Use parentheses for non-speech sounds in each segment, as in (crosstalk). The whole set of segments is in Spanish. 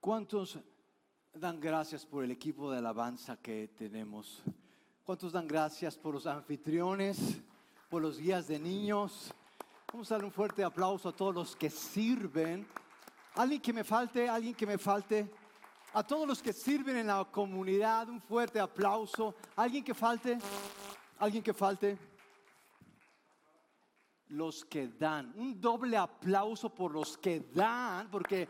¿Cuántos dan gracias por el equipo de alabanza que tenemos? ¿Cuántos dan gracias por los anfitriones, por los guías de niños? Vamos a darle un fuerte aplauso a todos los que sirven. Alguien que me falte, alguien que me falte. A todos los que sirven en la comunidad, un fuerte aplauso. Alguien que falte, alguien que falte. Los que dan, un doble aplauso por los que dan, porque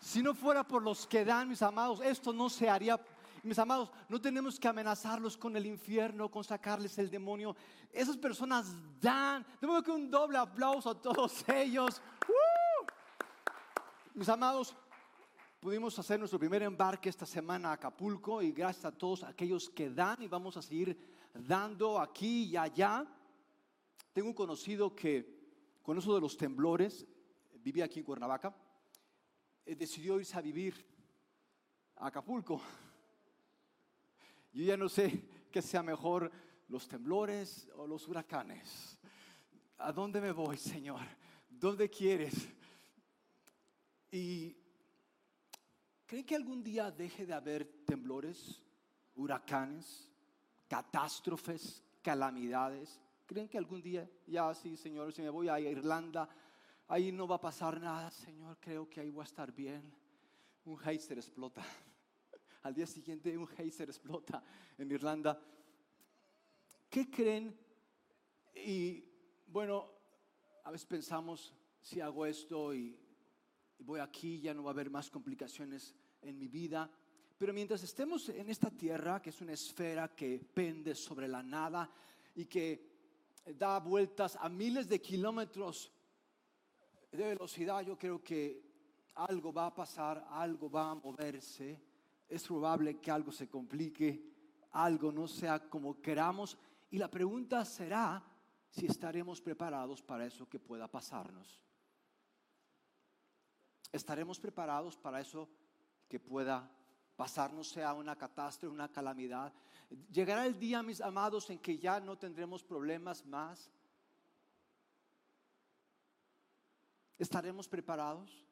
si no fuera por los que dan, mis amados, esto no se haría. Mis amados, no tenemos que amenazarlos con el infierno, con sacarles el demonio. Esas personas dan. Tengo que un doble aplauso a todos (laughs) ellos. Mis amados, pudimos hacer nuestro primer embarque esta semana a Acapulco y gracias a todos aquellos que dan y vamos a seguir dando aquí y allá. Tengo un conocido que con eso de los temblores, vivía aquí en Cuernavaca decidió irse a vivir a Acapulco. Yo ya no sé qué sea mejor, los temblores o los huracanes. ¿A dónde me voy, Señor? ¿Dónde quieres? Y ¿creen que algún día deje de haber temblores, huracanes, catástrofes, calamidades? ¿Creen que algún día, ya sí, Señor, si me voy a Irlanda, ahí no va a pasar nada, Señor, creo que ahí voy a estar bien. Un geyser explota. (laughs) Al día siguiente un geyser explota en Irlanda. ¿Qué creen? Y bueno, a veces pensamos, si hago esto y, voy aquí, ya no va a haber más complicaciones en mi vida. Pero mientras estemos en esta tierra, que es una esfera que pende sobre la nada y que da vueltas a miles de kilómetros de velocidad, yo creo que algo va a pasar, algo va a moverse. Es probable que algo se complique, algo no sea como queramos. Y la pregunta será si estaremos preparados para eso que pueda pasarnos. ¿Estaremos preparados para eso que pueda pasarnos, sea una catástrofe, una calamidad? Llegará el día, mis amados, en que ya no tendremos problemas más ¿Estaremos preparados?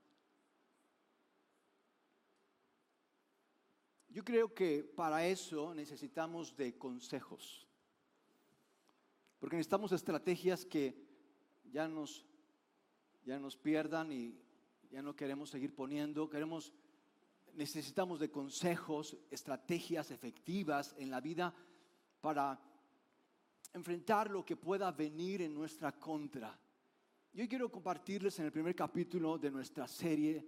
Yo creo que para eso necesitamos de consejos. Porque necesitamos estrategias que ya nos, ya nos pierdan y ya no queremos seguir poniendo. Queremos, necesitamos de consejos, estrategias efectivas en la vida para enfrentar lo que pueda venir en nuestra contra. Yo quiero compartirles en el primer capítulo de nuestra serie,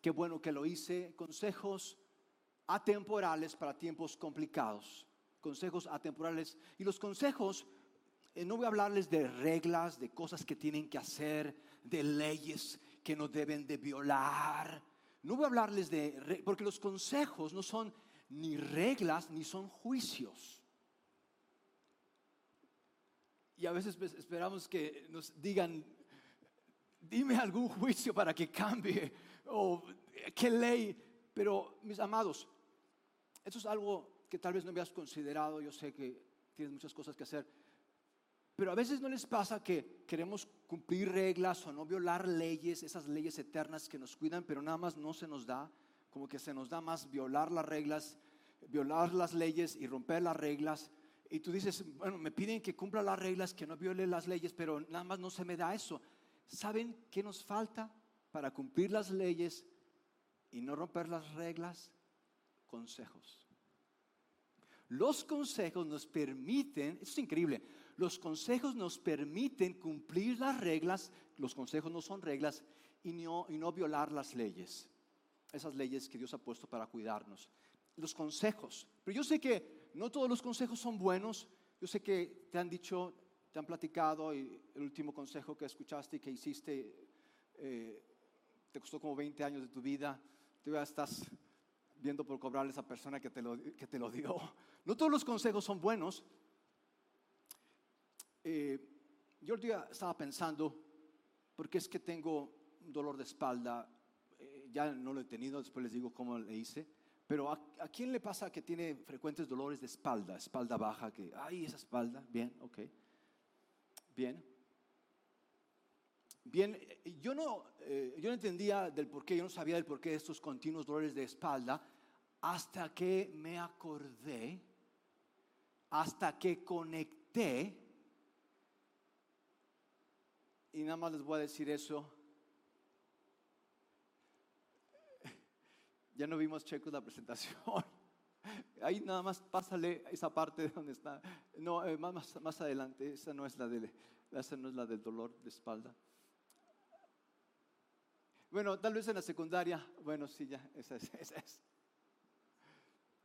qué bueno que lo hice, consejos atemporales para tiempos complicados, consejos atemporales. Y los consejos, eh, no voy a hablarles de reglas, de cosas que tienen que hacer, de leyes que no deben de violar. No voy a hablarles de, porque los consejos no son ni reglas ni son juicios. Y a veces pues, esperamos que nos digan, dime algún juicio para que cambie o qué ley. Pero mis amados, esto es algo que tal vez no habías considerado. Yo sé que tienes muchas cosas que hacer. Pero a veces no les pasa que queremos cumplir reglas o no violar leyes, esas leyes eternas que nos cuidan, pero nada más no se nos da, como que se nos da más violar las reglas, violar las leyes y romper las reglas y tú dices, bueno, me piden que cumpla las reglas, que no viole las leyes, pero nada más no se me da eso. ¿Saben qué nos falta para cumplir las leyes y no romper las reglas? Consejos. Los consejos nos permiten, eso es increíble, los consejos nos permiten cumplir las reglas, los consejos no son reglas, y no, y no violar las leyes, esas leyes que Dios ha puesto para cuidarnos. Los consejos. Pero yo sé que no todos los consejos son buenos. Yo sé que te han dicho, te han platicado y el último consejo que escuchaste y que hiciste eh, te costó como 20 años de tu vida. Tú ya estás viendo por cobrarle a esa persona que te, lo, que te lo dio. No todos los consejos son buenos. Eh, yo el día estaba pensando, porque es que tengo un dolor de espalda, eh, ya no lo he tenido, después les digo cómo le hice. Pero ¿a, quién le pasa que tiene frecuentes dolores de espalda, espalda baja, que, ay, esa espalda, bien, ok, bien. Bien, yo no, eh, yo no entendía del por qué, yo no sabía del por qué de estos continuos dolores de espalda, hasta que me acordé, hasta que conecté, y nada más les voy a decir eso. Ya no vimos checos la presentación. (laughs) Ahí nada más pásale esa parte donde está. No, eh, más, más, adelante. Esa no, es la del, esa no es la del dolor de espalda. Bueno, tal vez en la secundaria. Bueno, sí, ya, esa es. (laughs) Esa es.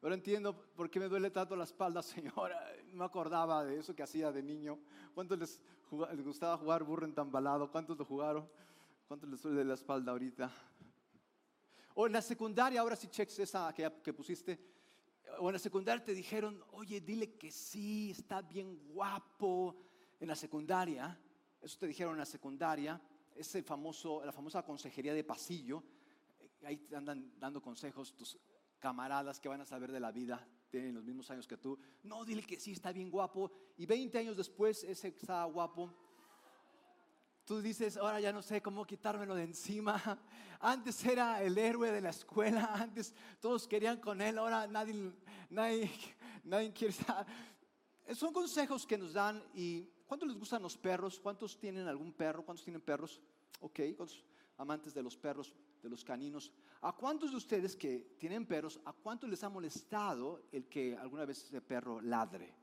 Pero entiendo por qué me duele tanto la espalda, señora. (laughs) No me acordaba de eso que hacía de niño. ¿Cuántos les, les gustaba jugar burro entambalado? ¿Cuántos lo jugaron? ¿Cuántos les duele la espalda ahorita? O en la secundaria, ahora sí cheques esa que, que pusiste o en la secundaria te dijeron, oye, dile que sí, está bien guapo. En la secundaria, eso te dijeron en la secundaria, ese famoso, la famosa consejería de pasillo, eh, ahí te andan dando consejos tus camaradas que van a saber de la vida, tienen los mismos años que tú. No, dile que sí, está bien guapo. Y 20 años después, ese está guapo Tú dices, ahora ya no sé cómo quitármelo de encima. (laughs) Antes era el héroe de la escuela, (laughs) antes todos querían con él, ahora nadie, nadie, (laughs) nadie quiere. Son consejos que nos dan y ¿cuántos les gustan los perros? ¿Cuántos tienen algún perro? ¿Cuántos tienen perros? Ok, ¿cuántos amantes de los perros, de los caninos? ¿A cuántos de ustedes que tienen perros, a cuántos les ha molestado el que alguna vez ese perro ladre?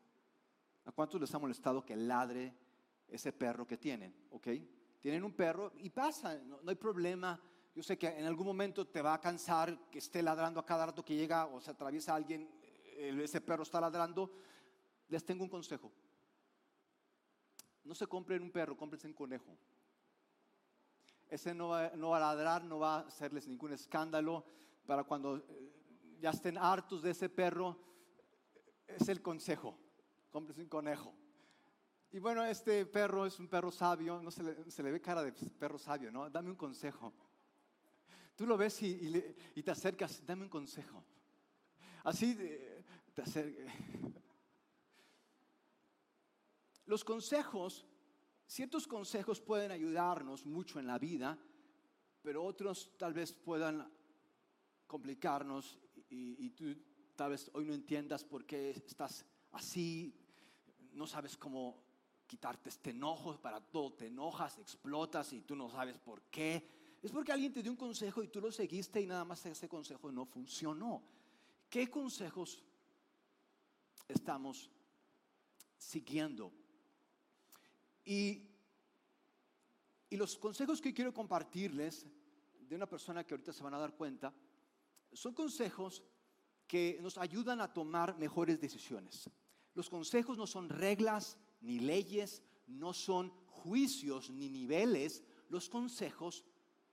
¿A cuántos les ha molestado que ladre ese perro que tienen? ¿Ok? Tienen un perro y pasa, no, hay problema. Yo sé que en algún momento te va a cansar que esté ladrando a cada rato que llega o se atraviesa alguien, eh, ese perro está ladrando. Les tengo un consejo. No se compren un perro, cómprense un conejo. Ese no va, no va a ladrar, no va a hacerles ningún escándalo. Para cuando eh, ya estén hartos de ese perro, es el consejo. Cómprense un conejo. Y bueno, este perro es un perro sabio, no se le, ve cara de perro sabio, ¿no? Dame un consejo. Tú lo ves y, te acercas, dame un consejo. Así te acercas. Los consejos, ciertos consejos pueden ayudarnos mucho en la vida, pero otros tal vez puedan complicarnos y, y tú tal vez hoy no entiendas por qué estás así, no sabes cómo quitarte este enojo, para todo te enojas, explotas y tú no sabes por qué. Es porque alguien te dio un consejo y tú lo seguiste y nada más ese consejo no funcionó. ¿Qué consejos estamos siguiendo? Y, y los consejos que quiero compartirles de una persona que ahorita se van a dar cuenta, son consejos que nos ayudan a tomar mejores decisiones. Los consejos no son reglas, ni leyes, no son juicios ni niveles. Los consejos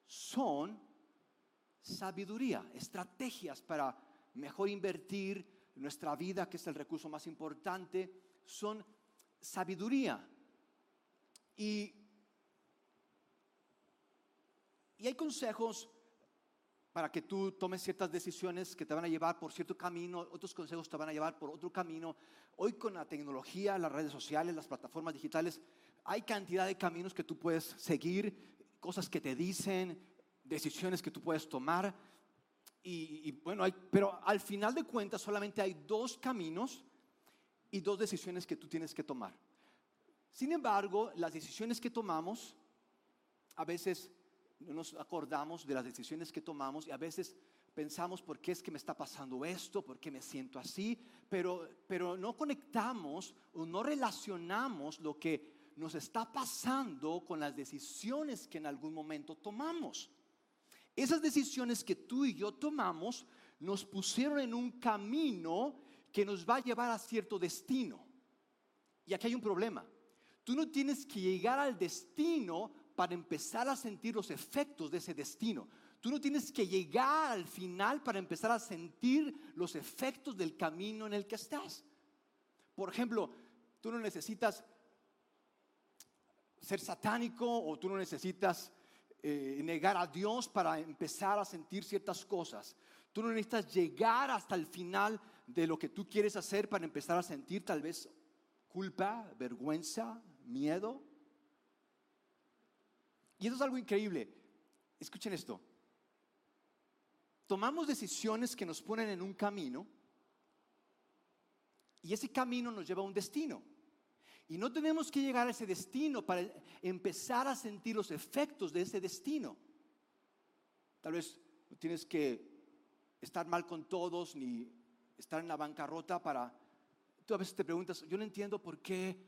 son sabiduría, estrategias para mejor invertir nuestra vida, que es el recurso más importante, son sabiduría. Y, y hay consejos para que tú tomes ciertas decisiones que te van a llevar por cierto camino, otros consejos te van a llevar por otro camino. Hoy con la tecnología, las redes sociales, las plataformas digitales, hay cantidad de caminos que tú puedes seguir, cosas que te dicen, decisiones que tú puedes tomar. Y, bueno, pero al final de cuentas solamente hay dos caminos y dos decisiones que tú tienes que tomar. Sin embargo, las decisiones que tomamos a veces no nos acordamos de las decisiones que tomamos y a veces pensamos por qué es que me está pasando esto, por qué me siento así, pero, pero no conectamos o no relacionamos lo que nos está pasando con las decisiones que en algún momento tomamos. Esas decisiones que tú y yo tomamos nos pusieron en un camino que nos va a llevar a cierto destino. Y aquí hay un problema. Tú no tienes que llegar al destino para empezar a sentir los efectos de ese destino. Tú no tienes que llegar al final para empezar a sentir los efectos del camino en el que estás. Por ejemplo, tú no necesitas ser satánico o tú no necesitas eh, negar a Dios para empezar a sentir ciertas cosas. Tú no necesitas llegar hasta el final de lo que tú quieres hacer para empezar a sentir tal vez culpa, vergüenza, miedo. Y eso es algo increíble. Escuchen esto. Tomamos decisiones que nos ponen en un camino y ese camino nos lleva a un destino. Y no tenemos que llegar a ese destino para empezar a sentir los efectos de ese destino. Tal vez no tienes que estar mal con todos ni estar en la bancarrota para... Tú a veces te preguntas, yo no entiendo por qué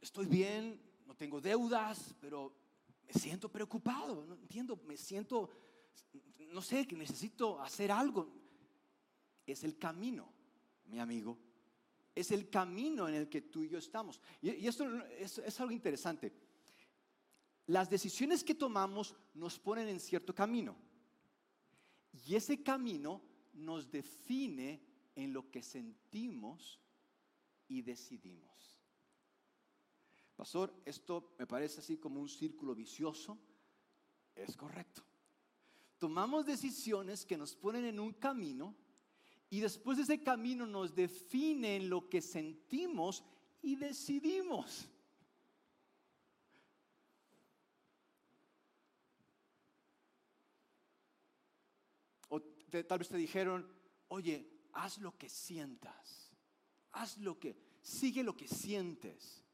estoy bien, no tengo deudas, pero me siento preocupado, no entiendo, me siento, no sé, que necesito hacer algo. Es el camino, mi amigo. Es el camino en el que tú y yo estamos. Y, esto es algo interesante. Las decisiones que tomamos nos ponen en cierto camino. Y ese camino nos define en lo que sentimos y decidimos. Pastor, esto me parece así como un círculo vicioso. Es correcto. Tomamos decisiones que nos ponen en un camino y después de ese camino nos define en lo que sentimos y decidimos. O tal vez te dijeron, oye, haz lo que sientas, haz lo que, sigue lo que sientes.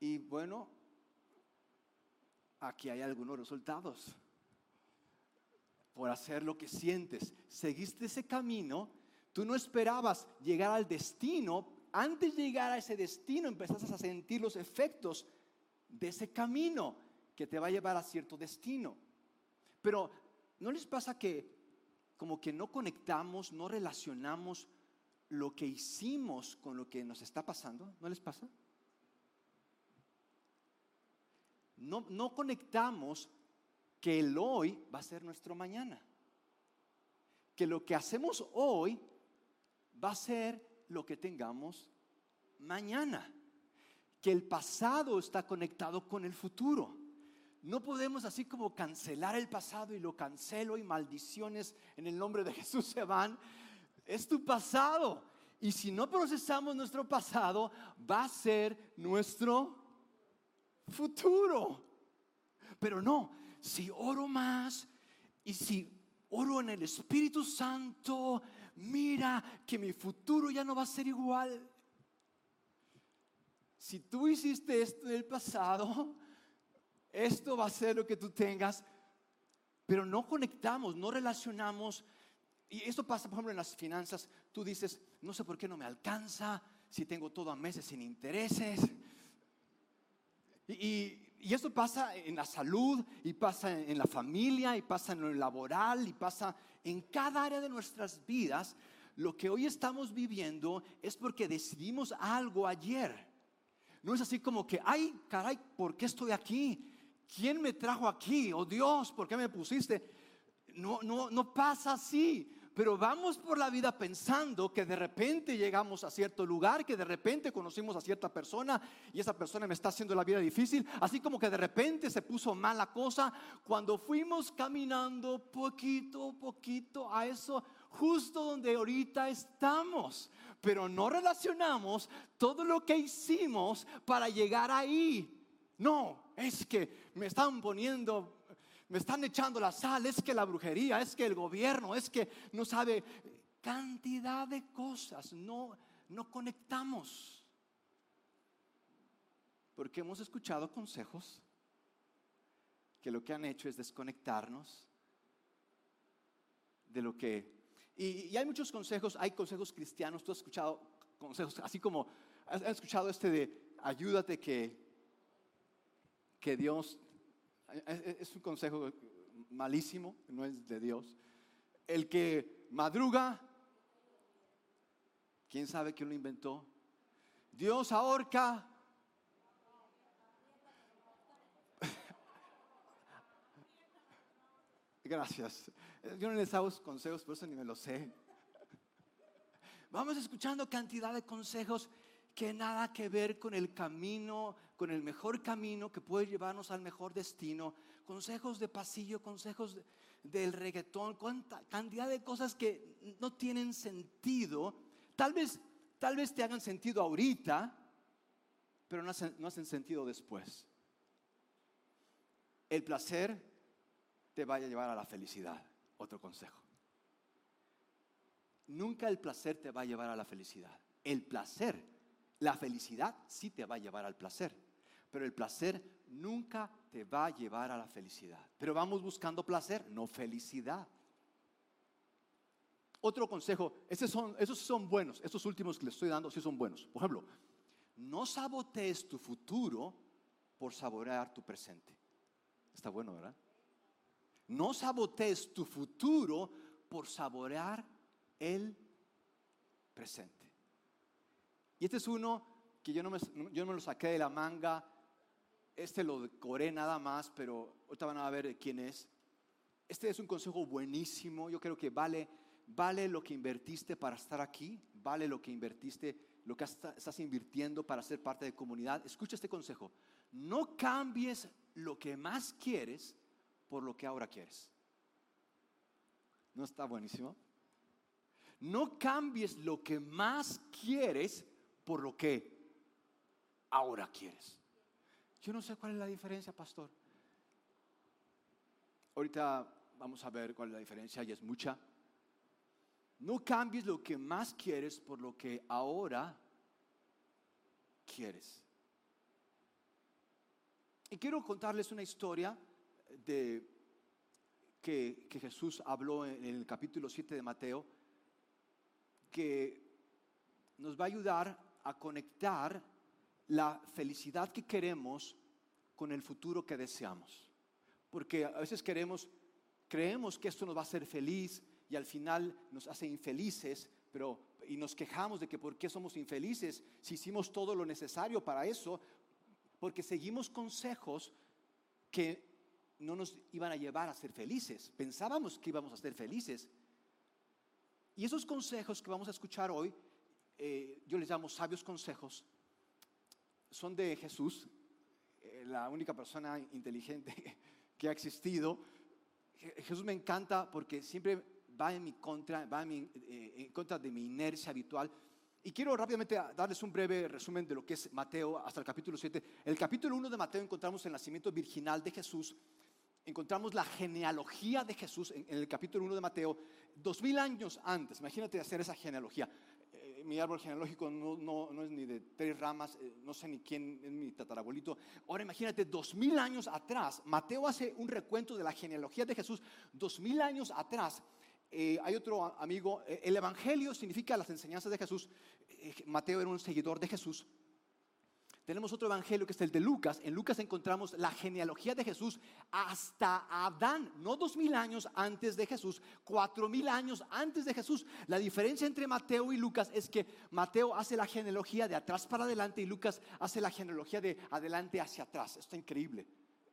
Y bueno, aquí hay algunos resultados. Por hacer lo que sientes, seguiste ese camino, tú no esperabas llegar al destino, antes de llegar a ese destino empezaste a sentir los efectos de ese camino que te va a llevar a cierto destino. Pero ¿no les pasa que como que no conectamos, no relacionamos lo que hicimos con lo que nos está pasando? ¿No les pasa? No, conectamos que el hoy va a ser nuestro mañana. Que lo que hacemos hoy va a ser lo que tengamos mañana. Que el pasado está conectado con el futuro. No podemos así como cancelar el pasado y lo cancelo y maldiciones en el nombre de Jesús se van. Es tu pasado. Y si no procesamos nuestro pasado, va a ser nuestro futuro. Pero no, si oro más y si oro en el Espíritu Santo, mira que mi futuro ya no va a ser igual. Si tú hiciste esto en el pasado, esto va a ser lo que tú tengas, pero no conectamos, no relacionamos. Y esto pasa, por ejemplo, en las finanzas. Tú dices, no sé por qué no me alcanza, si tengo todo a meses sin intereses. Y, esto pasa en la salud, y pasa en la familia, y pasa en lo laboral, y pasa en cada área de nuestras vidas. Lo que hoy estamos viviendo es porque decidimos algo ayer. No es así como que, ay, caray, ¿por qué estoy aquí? ¿Quién me trajo aquí? Oh Dios, ¿por qué me pusiste? No, no, no pasa así pero vamos por la vida pensando que de repente llegamos a cierto lugar, que de repente conocimos a cierta persona y esa persona me está haciendo la vida difícil, así como que de repente se puso mala cosa cuando fuimos caminando poquito, poquito a eso justo donde ahorita estamos, pero no relacionamos todo lo que hicimos para llegar ahí. No, es que me están poniendo me están echando la sal, es que la brujería, es que el gobierno, es que no sabe cantidad de cosas, no, no conectamos. Porque hemos escuchado consejos que lo que han hecho es desconectarnos de lo que... Y, hay muchos consejos, hay consejos cristianos, tú has escuchado consejos, así como has, escuchado este de ayúdate que, que Dios es un consejo malísimo, no es de Dios. El que madruga, ¿quién sabe quién lo inventó? Dios ahorca. (laughs) Gracias. Yo no les hago consejos, por eso ni me lo sé. Vamos escuchando cantidad de consejos que nada que ver con el camino, con el mejor camino que puede llevarnos al mejor destino. Consejos de pasillo, consejos del reggaetón, cuánta cantidad de cosas que no tienen sentido. Tal vez, tal vez te hagan sentido ahorita, pero no hacen, no hacen sentido después. el placer te vaya a llevar a la felicidad. Otro consejo. Nunca el placer te va a llevar a la felicidad. El placer, la felicidad sí te va a llevar al placer, pero el placer nunca te va a llevar a la felicidad. Pero vamos buscando placer, no felicidad. Otro consejo, esos son, buenos, estos últimos que les estoy dando sí son buenos. Por ejemplo, no sabotees tu futuro por saborear tu presente. Está bueno, ¿verdad? No sabotees tu futuro por saborear el presente. Y este es uno que yo no me lo saqué de la manga, este lo decoré nada más, pero ahorita van a ver quién es. Este es un consejo buenísimo, yo creo que vale vale lo que invertiste para estar aquí, vale lo que invertiste, lo que estás invirtiendo para ser parte de comunidad. Escucha este consejo, no cambies lo que más quieres por lo que ahora quieres. ¿No está buenísimo? No cambies lo que más quieres por lo que ahora quieres. Yo no sé cuál es la diferencia, pastor. Ahorita vamos a ver cuál es la diferencia y es mucha. No cambies lo que más quieres por lo que ahora quieres. Y quiero contarles una historia de que, que, Jesús habló en el capítulo 7 de Mateo, que nos va a ayudar a conectar la felicidad que queremos con el futuro que deseamos. Porque a veces queremos, creemos que esto nos va a hacer feliz, y al final nos hace infelices, pero y nos quejamos de que por qué somos infelices si hicimos todo lo necesario para eso, porque seguimos consejos que no nos iban a llevar a ser felices. Pensábamos que íbamos a ser felices. Y esos consejos que vamos a escuchar hoy, eh, yo les llamo sabios consejos, son de Jesús, eh, la única persona inteligente (laughs) que ha existido. Jesús me encanta porque siempre va en mi contra, va en, eh, contra de mi inercia habitual. Y quiero rápidamente darles un breve resumen de lo que es Mateo hasta el capítulo 7. el capítulo 1 de Mateo encontramos el nacimiento virginal de Jesús. Encontramos la genealogía de Jesús en, el capítulo 1 de Mateo, dos mil años antes. Imagínate hacer esa genealogía. Mi árbol genealógico no, no, no, es ni de tres ramas, eh, no sé ni quién es mi tatarabuelito. Ahora imagínate, dos mil años atrás, Mateo hace un recuento de la genealogía de Jesús, dos mil años atrás eh, hay otro amigo, eh, el Evangelio significa las enseñanzas de Jesús. Mateo era un seguidor de Jesús. Tenemos otro evangelio que es el de Lucas. En Lucas encontramos la genealogía de Jesús hasta Adán, no dos mil años antes de Jesús, cuatro mil años antes de Jesús. La diferencia entre Mateo y Lucas es que Mateo hace la genealogía de atrás para adelante y Lucas hace la genealogía de adelante hacia atrás. Esto es increíble.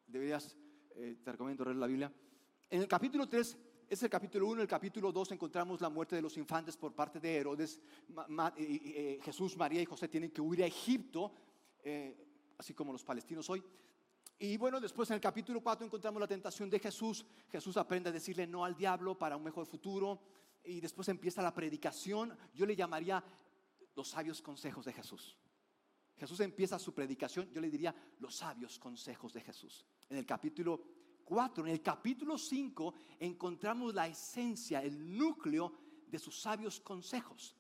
Deberías, te recomiendo leer la Biblia. En el capítulo 3 es el capítulo 1, el capítulo 2 encontramos la muerte de los infantes por parte de Herodes. Eh, Jesús, María y José tienen que huir a Egipto, eh, así como los palestinos hoy. Y bueno, después en el capítulo 4 encontramos la tentación de Jesús. Jesús aprende a decirle no al diablo para un mejor futuro. Y después empieza la predicación. Yo le llamaría los sabios consejos de Jesús. Jesús empieza su predicación, yo le diría los sabios consejos de Jesús. En el capítulo en el capítulo 5, encontramos la esencia, el núcleo de sus sabios consejos.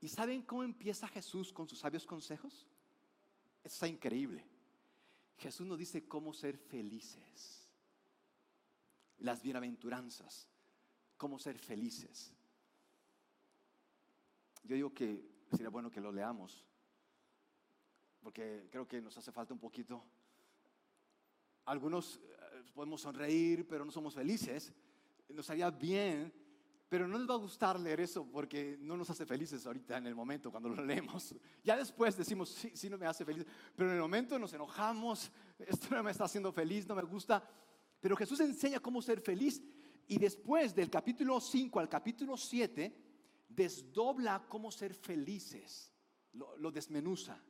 ¿Y saben cómo empieza Jesús con sus sabios consejos? Está increíble. Jesús nos dice cómo ser felices. Las bienaventuranzas, cómo ser felices. Yo digo que sería bueno que lo leamos, porque creo que nos hace falta un poquito. Algunos podemos sonreír, pero no somos felices. Nos haría bien, pero no les va a gustar leer eso porque no nos hace felices ahorita en el momento cuando lo (laughs) leemos. Ya después decimos, sí, sí, no me hace feliz, pero en el momento nos enojamos, esto no me está haciendo feliz, no me gusta. Pero Jesús enseña cómo ser feliz y después del capítulo 5 al capítulo 7, desdobla cómo ser felices, lo, lo desmenuza.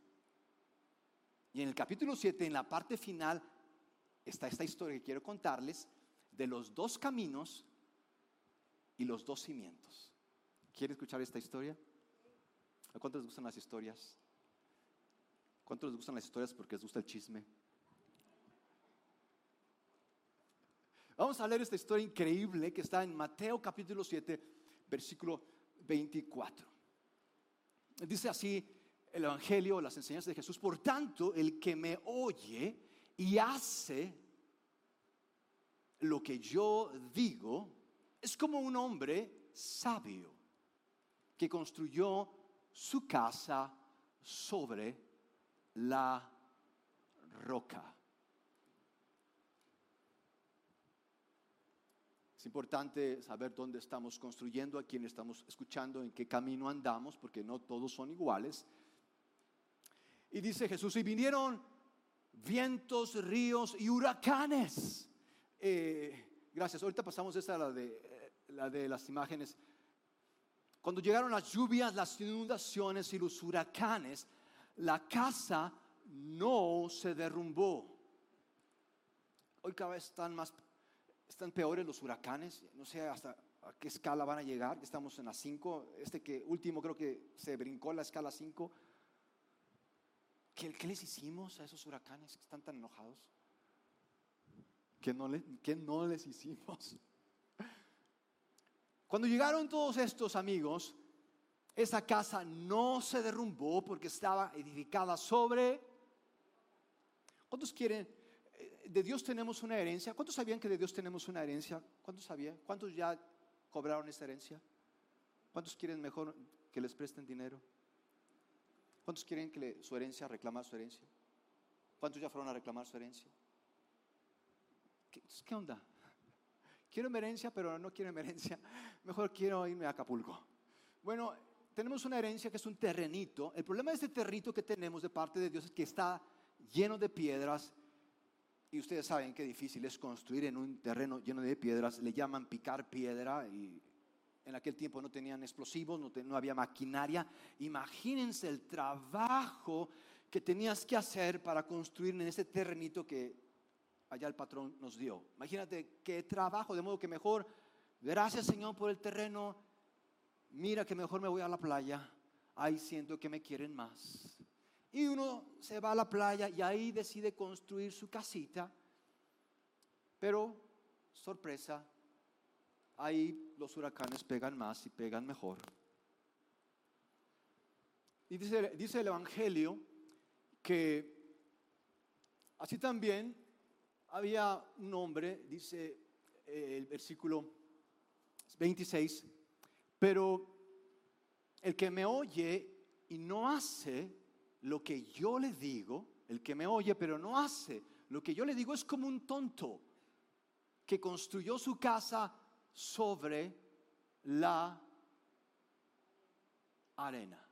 Y en el capítulo 7, en la parte final, está esta historia que quiero contarles de los dos caminos y los dos cimientos. ¿Quieren escuchar esta historia? ¿A cuántos les gustan las historias? ¿Cuántos les gustan las historias porque les gusta el chisme? Vamos a leer esta historia increíble que está en Mateo capítulo 7, versículo 24. Dice así el Evangelio, las enseñanzas de Jesús. Por tanto, el que me oye y hace lo que yo digo, es como un hombre sabio que construyó su casa sobre la roca. Es importante saber dónde estamos construyendo, a quién estamos escuchando, en qué camino andamos, porque no todos son iguales. Y dice Jesús, y vinieron vientos, ríos y huracanes. Eh, gracias, ahorita pasamos esta, la de, la de las imágenes. Cuando llegaron las lluvias, las inundaciones y los huracanes, la casa no se derrumbó. Hoy cada vez están más están peores los huracanes, no sé hasta a qué escala van a llegar, estamos en la 5, este que último creo que se brincó la escala 5. ¿Qué, ¿Qué, les hicimos a esos huracanes que están tan enojados? ¿Qué no, ¿Qué no les hicimos? Cuando llegaron todos estos amigos, esa casa no se derrumbó porque estaba edificada sobre... ¿Cuántos quieren de Dios tenemos una herencia. ¿Cuántos sabían que de Dios tenemos una herencia? ¿Cuántos sabían? ¿Cuántos ya cobraron esa herencia? ¿Cuántos quieren mejor que les presten dinero? ¿Cuántos quieren que su herencia reclamar su herencia? ¿Cuántos ya fueron a reclamar su herencia? ¿Qué, onda? Quiero herencia, pero no quiero herencia. (laughs) Mejor quiero irme a Acapulco. Bueno, tenemos una herencia que es un terrenito. El problema de este terrenito que tenemos de parte de Dios es que está lleno de piedras y ustedes saben qué difícil es construir en un terreno lleno de piedras. Le llaman picar piedra y en aquel tiempo no tenían explosivos, no, no había maquinaria. Imagínense el trabajo que tenías que hacer para construir en ese terrenito que allá el patrón nos dio. Imagínate qué trabajo, de modo que mejor, gracias Señor por el terreno, mira que mejor me voy a la playa, ahí siento que me quieren más. Y uno se va a la playa y ahí decide construir su casita. Pero, sorpresa, ahí los huracanes pegan más y pegan mejor. Y dice, dice el Evangelio que así también había un hombre, dice eh, el versículo 26, pero el que me oye y no hace lo que yo le digo, el que me oye pero no hace, lo que yo le digo es como un tonto que construyó su casa sobre la arena.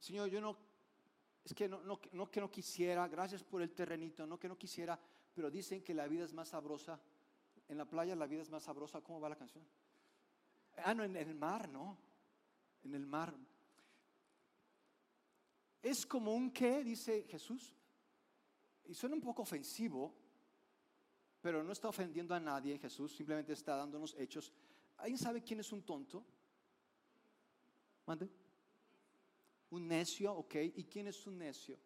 Señor, yo no, es que no, no, no, que no quisiera, gracias por el terrenito, no que no quisiera, pero dicen que la vida es más sabrosa. En la playa la vida es más sabrosa. ¿Cómo va la canción? Ah, no, en el mar, ¿no? en el mar. Es como un qué, dice Jesús. Y suena un poco ofensivo, pero no está ofendiendo a nadie Jesús, simplemente está dándonos hechos. ¿Alguien sabe quién es un tonto? ¿Mande? Un necio, ok. ¿Y quién es un necio?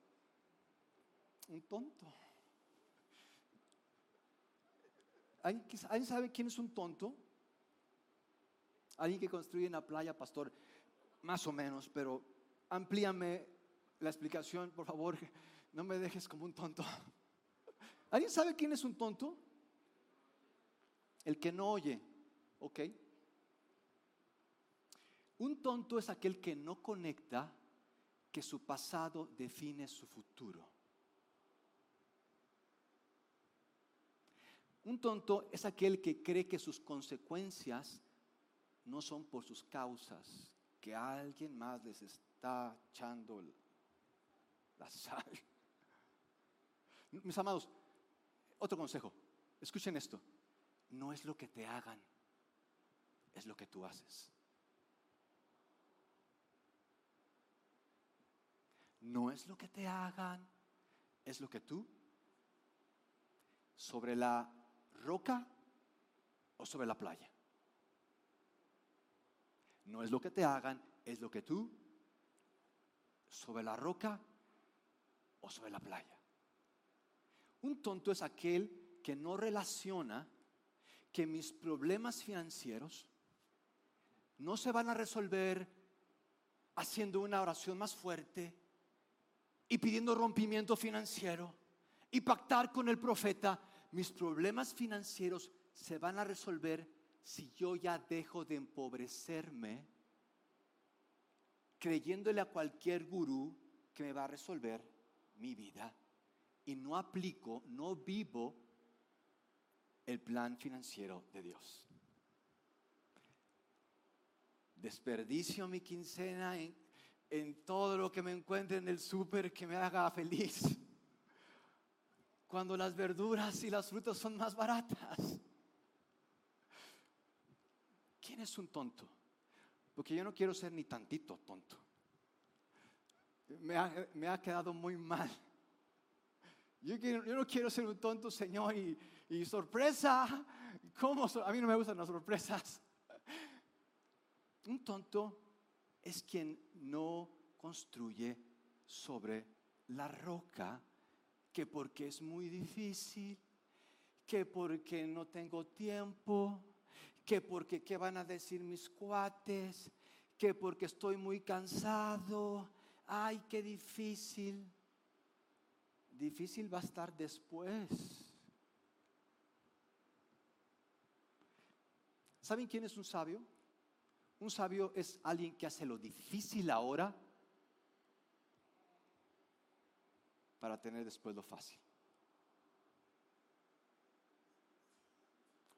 Un tonto. ¿Alguien sabe quién es un tonto? Alguien que construye en la playa, pastor más o menos, pero amplíame la explicación, por favor, (laughs) no me dejes como un tonto. (laughs) ¿Alguien sabe quién es un tonto? El que no oye, ¿ok? Un tonto es aquel que no conecta que su pasado define su futuro. Un tonto es aquel que cree que sus consecuencias no son por sus causas, que alguien más les está echando la sal. Mis amados, otro consejo, escuchen esto, no es lo que te hagan, es lo que tú haces. No es lo que te hagan, es lo que tú sobre la roca o sobre la playa. No es lo que te hagan, es lo que tú, sobre la roca o sobre la playa. Un tonto es aquel que no relaciona que mis problemas financieros no se van a resolver haciendo una oración más fuerte y pidiendo rompimiento financiero y pactar con el profeta. Mis problemas financieros se van a resolver si yo ya dejo de empobrecerme creyéndole a cualquier gurú que me va a resolver mi vida y no aplico, no vivo el plan financiero de Dios. Desperdicio mi quincena en, en todo lo que me encuentre en el súper que me haga feliz. Cuando las verduras y las frutas son más baratas. ¿Quién es un tonto? Porque yo no quiero ser ni tantito tonto. Me ha, me ha quedado muy mal. Yo, no quiero ser un tonto, Señor, y, y sorpresa. ¿Cómo? A mí no me gustan las sorpresas. Un tonto es quien no construye sobre la roca, que porque es muy difícil, que porque no tengo tiempo, que porque qué van a decir mis cuates, que porque estoy muy cansado, ay, qué difícil. Difícil va a estar después. ¿Saben quién es un sabio? Un sabio es alguien que hace lo difícil ahora para tener después lo fácil.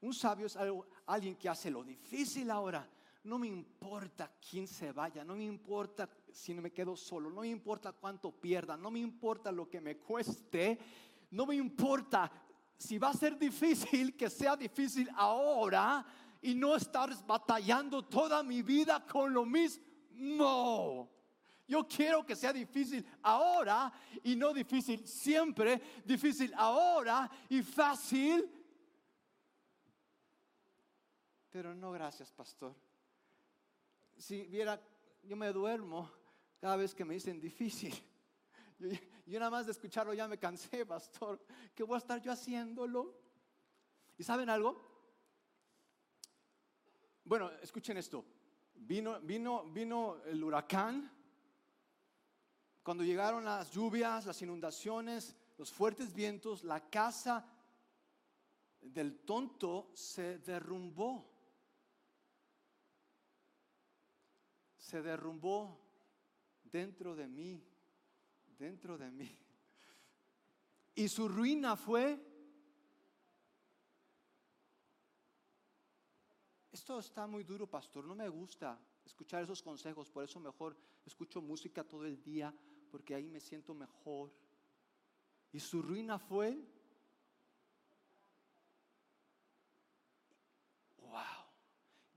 Un sabio es alguien que hace lo difícil ahora. No me importa quién se vaya, no me importa si me quedo solo, no me importa cuánto pierda, no me importa lo que me cueste, no me importa si va a ser difícil, que sea difícil ahora y no estar batallando toda mi vida con lo mismo. Yo quiero que sea difícil ahora y no difícil siempre, difícil ahora y fácil pero no, gracias, pastor. Si viera, yo me duermo cada vez que me dicen difícil. Yo, nada más de escucharlo ya me cansé, pastor. ¿Qué voy a estar yo haciéndolo? ¿Y saben algo? Bueno, escuchen esto. Vino, vino, vino el huracán. Cuando llegaron las lluvias, las inundaciones, los fuertes vientos, la casa del tonto se derrumbó. se derrumbó dentro de mí, dentro de mí. Y su ruina fue... Esto está muy duro, pastor, no me gusta escuchar esos consejos, por eso mejor escucho música todo el día, porque ahí me siento mejor. Y su ruina fue... Wow,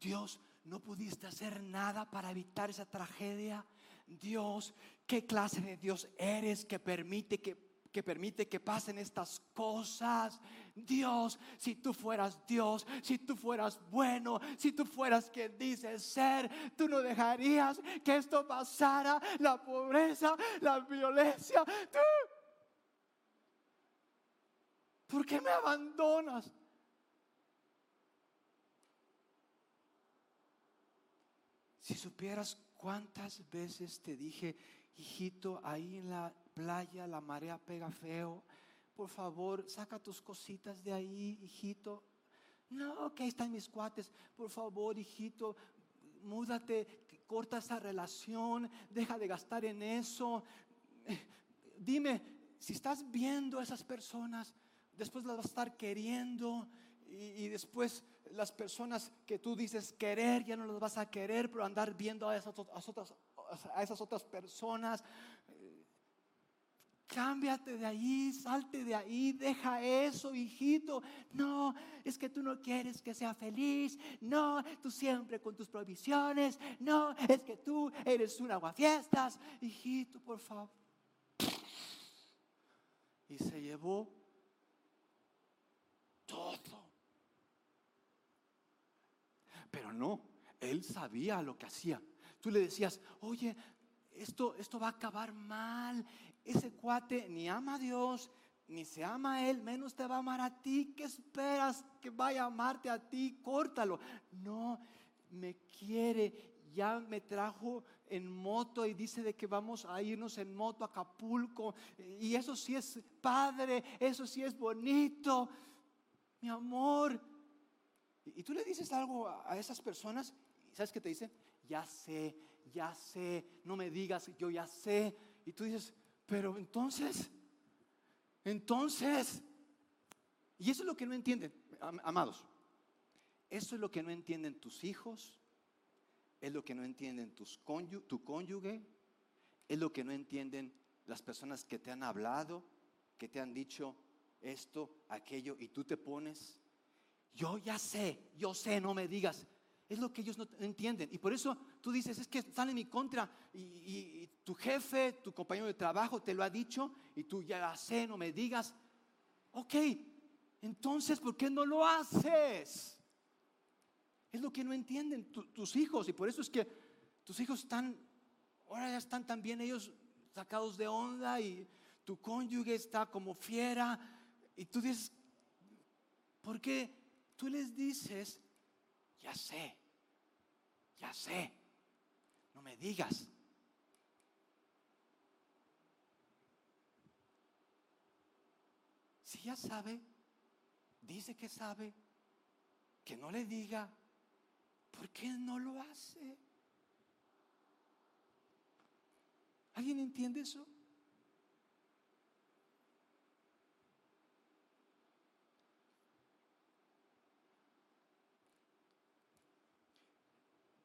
Dios no pudiste hacer nada para evitar esa tragedia. Dios, ¿qué clase de Dios eres que permite que, que permite que pasen estas cosas? Dios, si tú fueras Dios, si tú fueras bueno, si tú fueras quien dices ser, tú no dejarías que esto pasara, la pobreza, la violencia. ¿Tú? ¿Por qué me abandonas? Si supieras cuántas veces te dije, hijito, ahí en la playa la marea pega feo, por favor, saca tus cositas de ahí, hijito. No, que ahí están mis cuates, por favor, hijito, múdate, corta esa relación, deja de gastar en eso. Dime, si estás viendo a esas personas, después las vas a estar queriendo y, después las personas que tú dices querer ya no las vas a querer, pero andar viendo a esas, a esas otras personas. Cámbiate de ahí, salte de ahí, deja eso, hijito. No, es que tú no quieres que sea feliz. No, tú siempre con tus provisiones. No, es que tú eres un aguafiestas. Hijito, por favor. Y se llevó todo. Pero no, él sabía lo que hacía. Tú le decías, oye, esto, esto va a acabar mal. Ni ama a Dios, ni se ama a Él, menos te va a amar a ti. ¿Qué esperas que vaya a amarte a ti? Córtalo. No, me quiere. Ya me trajo en moto y dice de que vamos a irnos en moto a Acapulco. Y eso sí es padre, eso sí es bonito. Mi amor. Y tú le dices algo a esas personas, ¿sabes qué te dice? Ya sé, ya sé, no me digas, yo ya sé. Y tú dices, pero entonces, entonces, y eso es lo que no entienden, amados. Eso es lo que no entienden tus hijos, es lo que no entienden tus tu cónyuge, es lo que no entienden las personas que te han hablado, que te han dicho esto, aquello, y tú te pones, yo ya sé, yo sé, no me digas. Es lo que ellos no entienden. Y por eso tú dices, es que sale en mi contra. Y, tu jefe, tu compañero de trabajo te lo ha dicho y tú ya sé, no me digas. Ok, entonces, ¿por qué no lo haces? Es lo que no entienden tus hijos. Y por eso es que tus hijos están, ahora ya están también ellos sacados de onda y tu cónyuge está como fiera. Y tú dices, ¿por qué tú les dices, ya sé, ya sé, no me digas. Si ya sabe, dice que sabe, que no le diga, ¿por qué no lo hace? ¿Alguien entiende eso?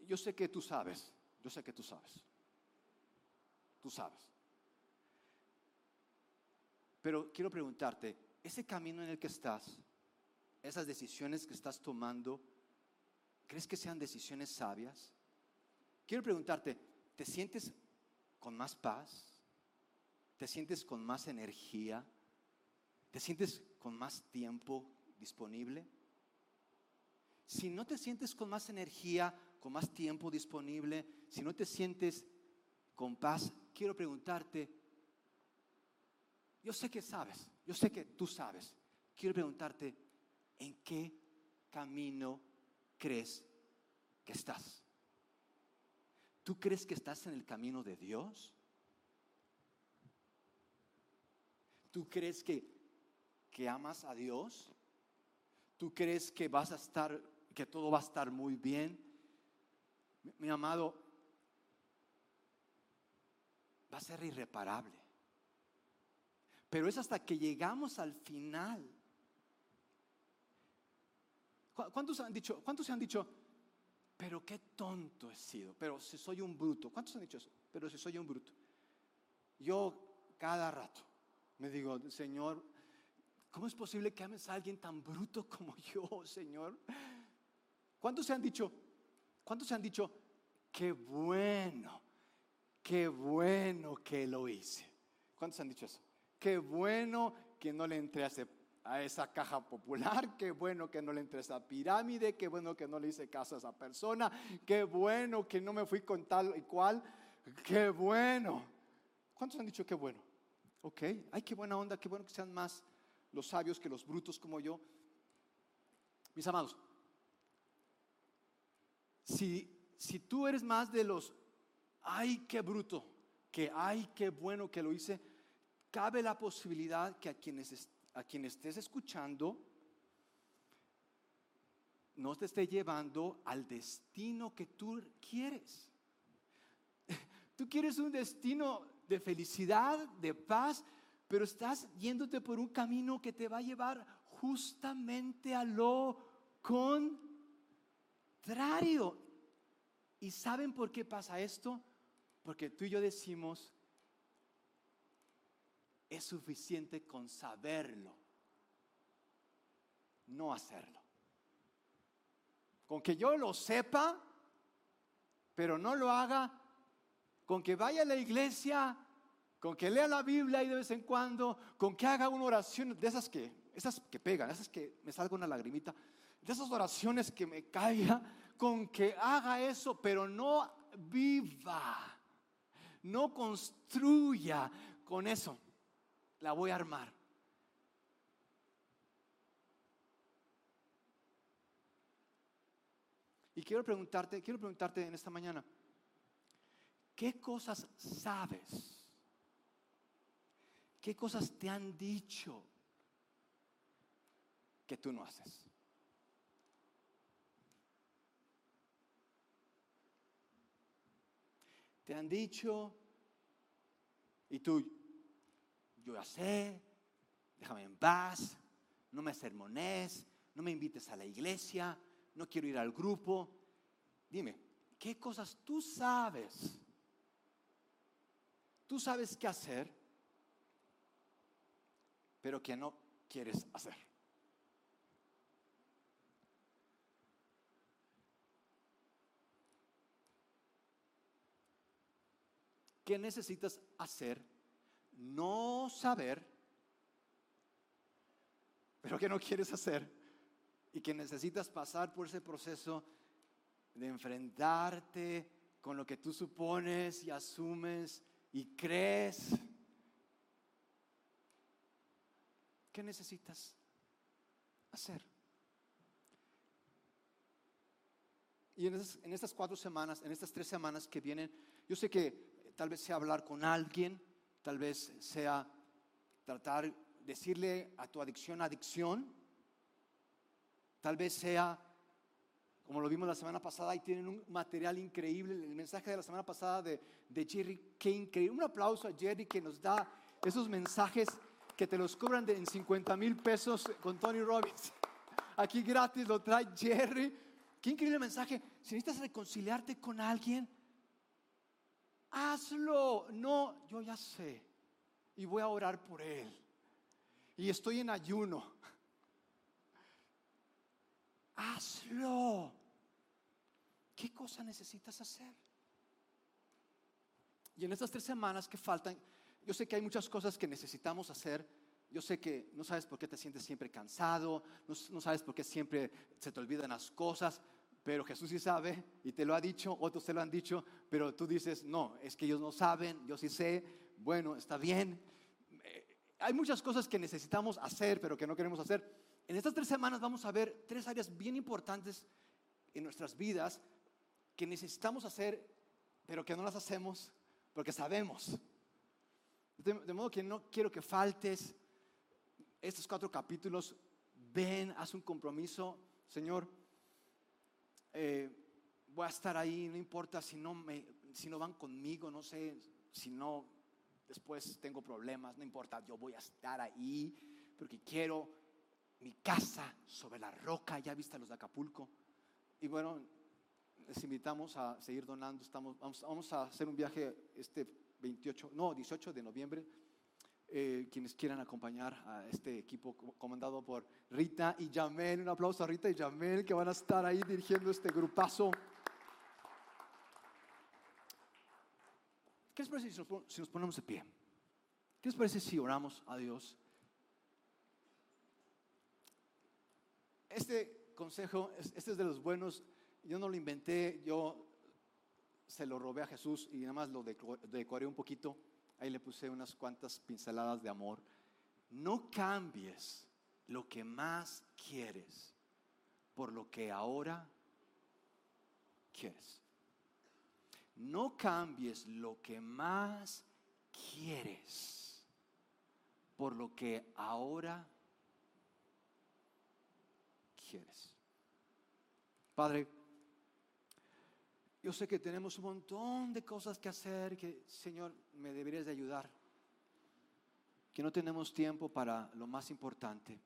yo sé que tú sabes, yo sé que tú sabes. Tú sabes. Pero quiero preguntarte, ese camino en el que estás, esas decisiones que estás tomando, ¿crees que sean decisiones sabias? Quiero preguntarte, ¿te sientes con más paz? ¿Te sientes con más energía? ¿Te sientes con más tiempo disponible? Si no te sientes con más energía, con más tiempo disponible, si no te sientes con paz, quiero preguntarte, yo sé que sabes, yo sé que tú sabes, quiero preguntarte, ¿en qué camino crees que estás? ¿Tú crees que estás en el camino de Dios? ¿Tú crees que, que amas a Dios? ¿Tú crees que vas a estar, que todo va a estar muy bien? mi, amado, va a ser irreparable. Pero es hasta que llegamos al final. ¿Cuántos han dicho, cuántos se han dicho, pero qué tonto he sido, pero si soy un bruto? ¿Cuántos han dicho eso? Pero si soy un bruto. Yo cada rato me digo, Señor, ¿cómo es posible que ames a alguien tan bruto como yo, Señor? ¿Cuántos se han dicho, ¿Cuántos se han dicho, qué bueno, qué bueno que lo hice? ¿Cuántos han dicho eso? Qué bueno que no le entré a, esa caja popular, qué bueno que no le entré a esa pirámide, qué bueno que no le hice caso a esa persona, qué bueno que no me fui con tal y cual, qué bueno. ¿Cuántos han dicho qué bueno? Ok, ay, qué buena onda, qué bueno que sean más los sabios que los brutos como yo. Mis amados, si, si tú eres más de los, ay, qué bruto, que ay, qué bueno que lo hice, cabe la posibilidad que a quienes, a quien estés escuchando no te esté llevando al destino que tú quieres. (laughs) Tú quieres un destino de felicidad, de paz, pero estás yéndote por un camino que te va a llevar justamente a lo con contrario. ¿Y saben por qué pasa esto? Porque tú y yo decimos, es suficiente con saberlo, no hacerlo. Con que yo lo sepa, pero no lo haga, con que vaya a la iglesia, con que lea la Biblia y de vez en cuando, con que haga una oración de esas que, esas que pegan, esas que me salga una lagrimita, de esas oraciones que me caiga, con que haga eso, pero no viva, no construya con eso la voy a armar. Y quiero preguntarte, quiero preguntarte en esta mañana, ¿qué cosas sabes? ¿Qué cosas te han dicho que tú no haces? Te han dicho y tú yo ya sé, déjame en paz, no me sermones, no me invites a la iglesia, no quiero ir al grupo. Dime, ¿qué cosas tú sabes? Tú sabes qué hacer, pero que no quieres hacer. ¿Qué necesitas hacer? No saber, pero que no quieres hacer y que necesitas pasar por ese proceso de enfrentarte con lo que tú supones y asumes y crees. ¿Qué necesitas hacer? Y en, en estas cuatro semanas, en estas tres semanas que vienen, yo sé que tal vez sea hablar con alguien, tal vez sea tratar, decirle a tu adicción adicción, tal vez sea, como lo vimos la semana pasada, y tienen un material increíble, el mensaje de la semana pasada de, de Jerry, qué increíble, un aplauso a Jerry que nos da esos mensajes que te los cobran de, en 50 mil pesos con Tony Robbins. Aquí gratis lo trae Jerry. Qué increíble mensaje. Si necesitas reconciliarte con alguien, hazlo. No, yo ya sé. Y voy a orar por él. Y estoy en ayuno. Hazlo. ¿Qué cosa necesitas hacer? Y en estas tres semanas que faltan, yo sé que hay muchas cosas que necesitamos hacer. Yo sé que no sabes por qué te sientes siempre cansado, no, no sabes por qué siempre se te olvidan las cosas, pero Jesús sí sabe y te lo ha dicho, otros te lo han dicho, pero tú dices, no, es que ellos no saben, yo sí sé, bueno, está bien. Eh, hay muchas cosas que necesitamos hacer, pero que no queremos hacer. En estas tres semanas vamos a ver tres áreas bien importantes en nuestras vidas que necesitamos hacer, pero que no las hacemos porque sabemos. De, de modo que no quiero que faltes estos cuatro capítulos. Ven, haz un compromiso, Señor eh, voy a estar ahí, no importa si no, me, si no van conmigo, no sé, si no, después tengo problemas, no importa, yo voy a estar ahí porque quiero mi casa sobre la roca, ya viste los de Acapulco. Y bueno, les invitamos a seguir donando, estamos, vamos, vamos a hacer un viaje este 28, no, 18 de noviembre eh, quienes quieran acompañar a este equipo comandado por Rita y Jamel. Un aplauso a Rita y Jamel que van a estar ahí dirigiendo este grupazo. ¿Qué les parece si nos, ponemos de pie? ¿Qué les parece si oramos a Dios? Este consejo, este es de los buenos. Yo no lo inventé, yo se lo robé a Jesús y nada más lo decoré un poquito. Ahí le puse unas cuantas pinceladas de amor. No cambies lo que más quieres por lo que ahora quieres. No cambies lo que más quieres por lo que ahora quieres. Padre, yo sé que tenemos un montón de cosas que hacer, que Señor, me deberías de ayudar. Que no tenemos tiempo para lo más importante.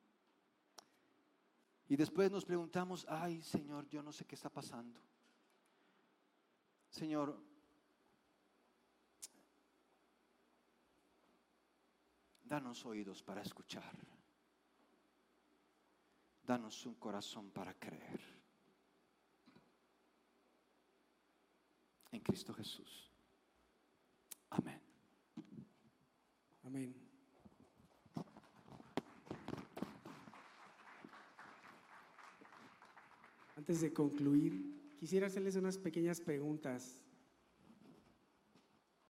Y después nos preguntamos, ay Señor, yo no sé qué está pasando. Señor, danos oídos para escuchar. Danos un corazón para creer. en Cristo Jesús. Amén. Amén. Antes de concluir, quisiera hacerles unas pequeñas preguntas.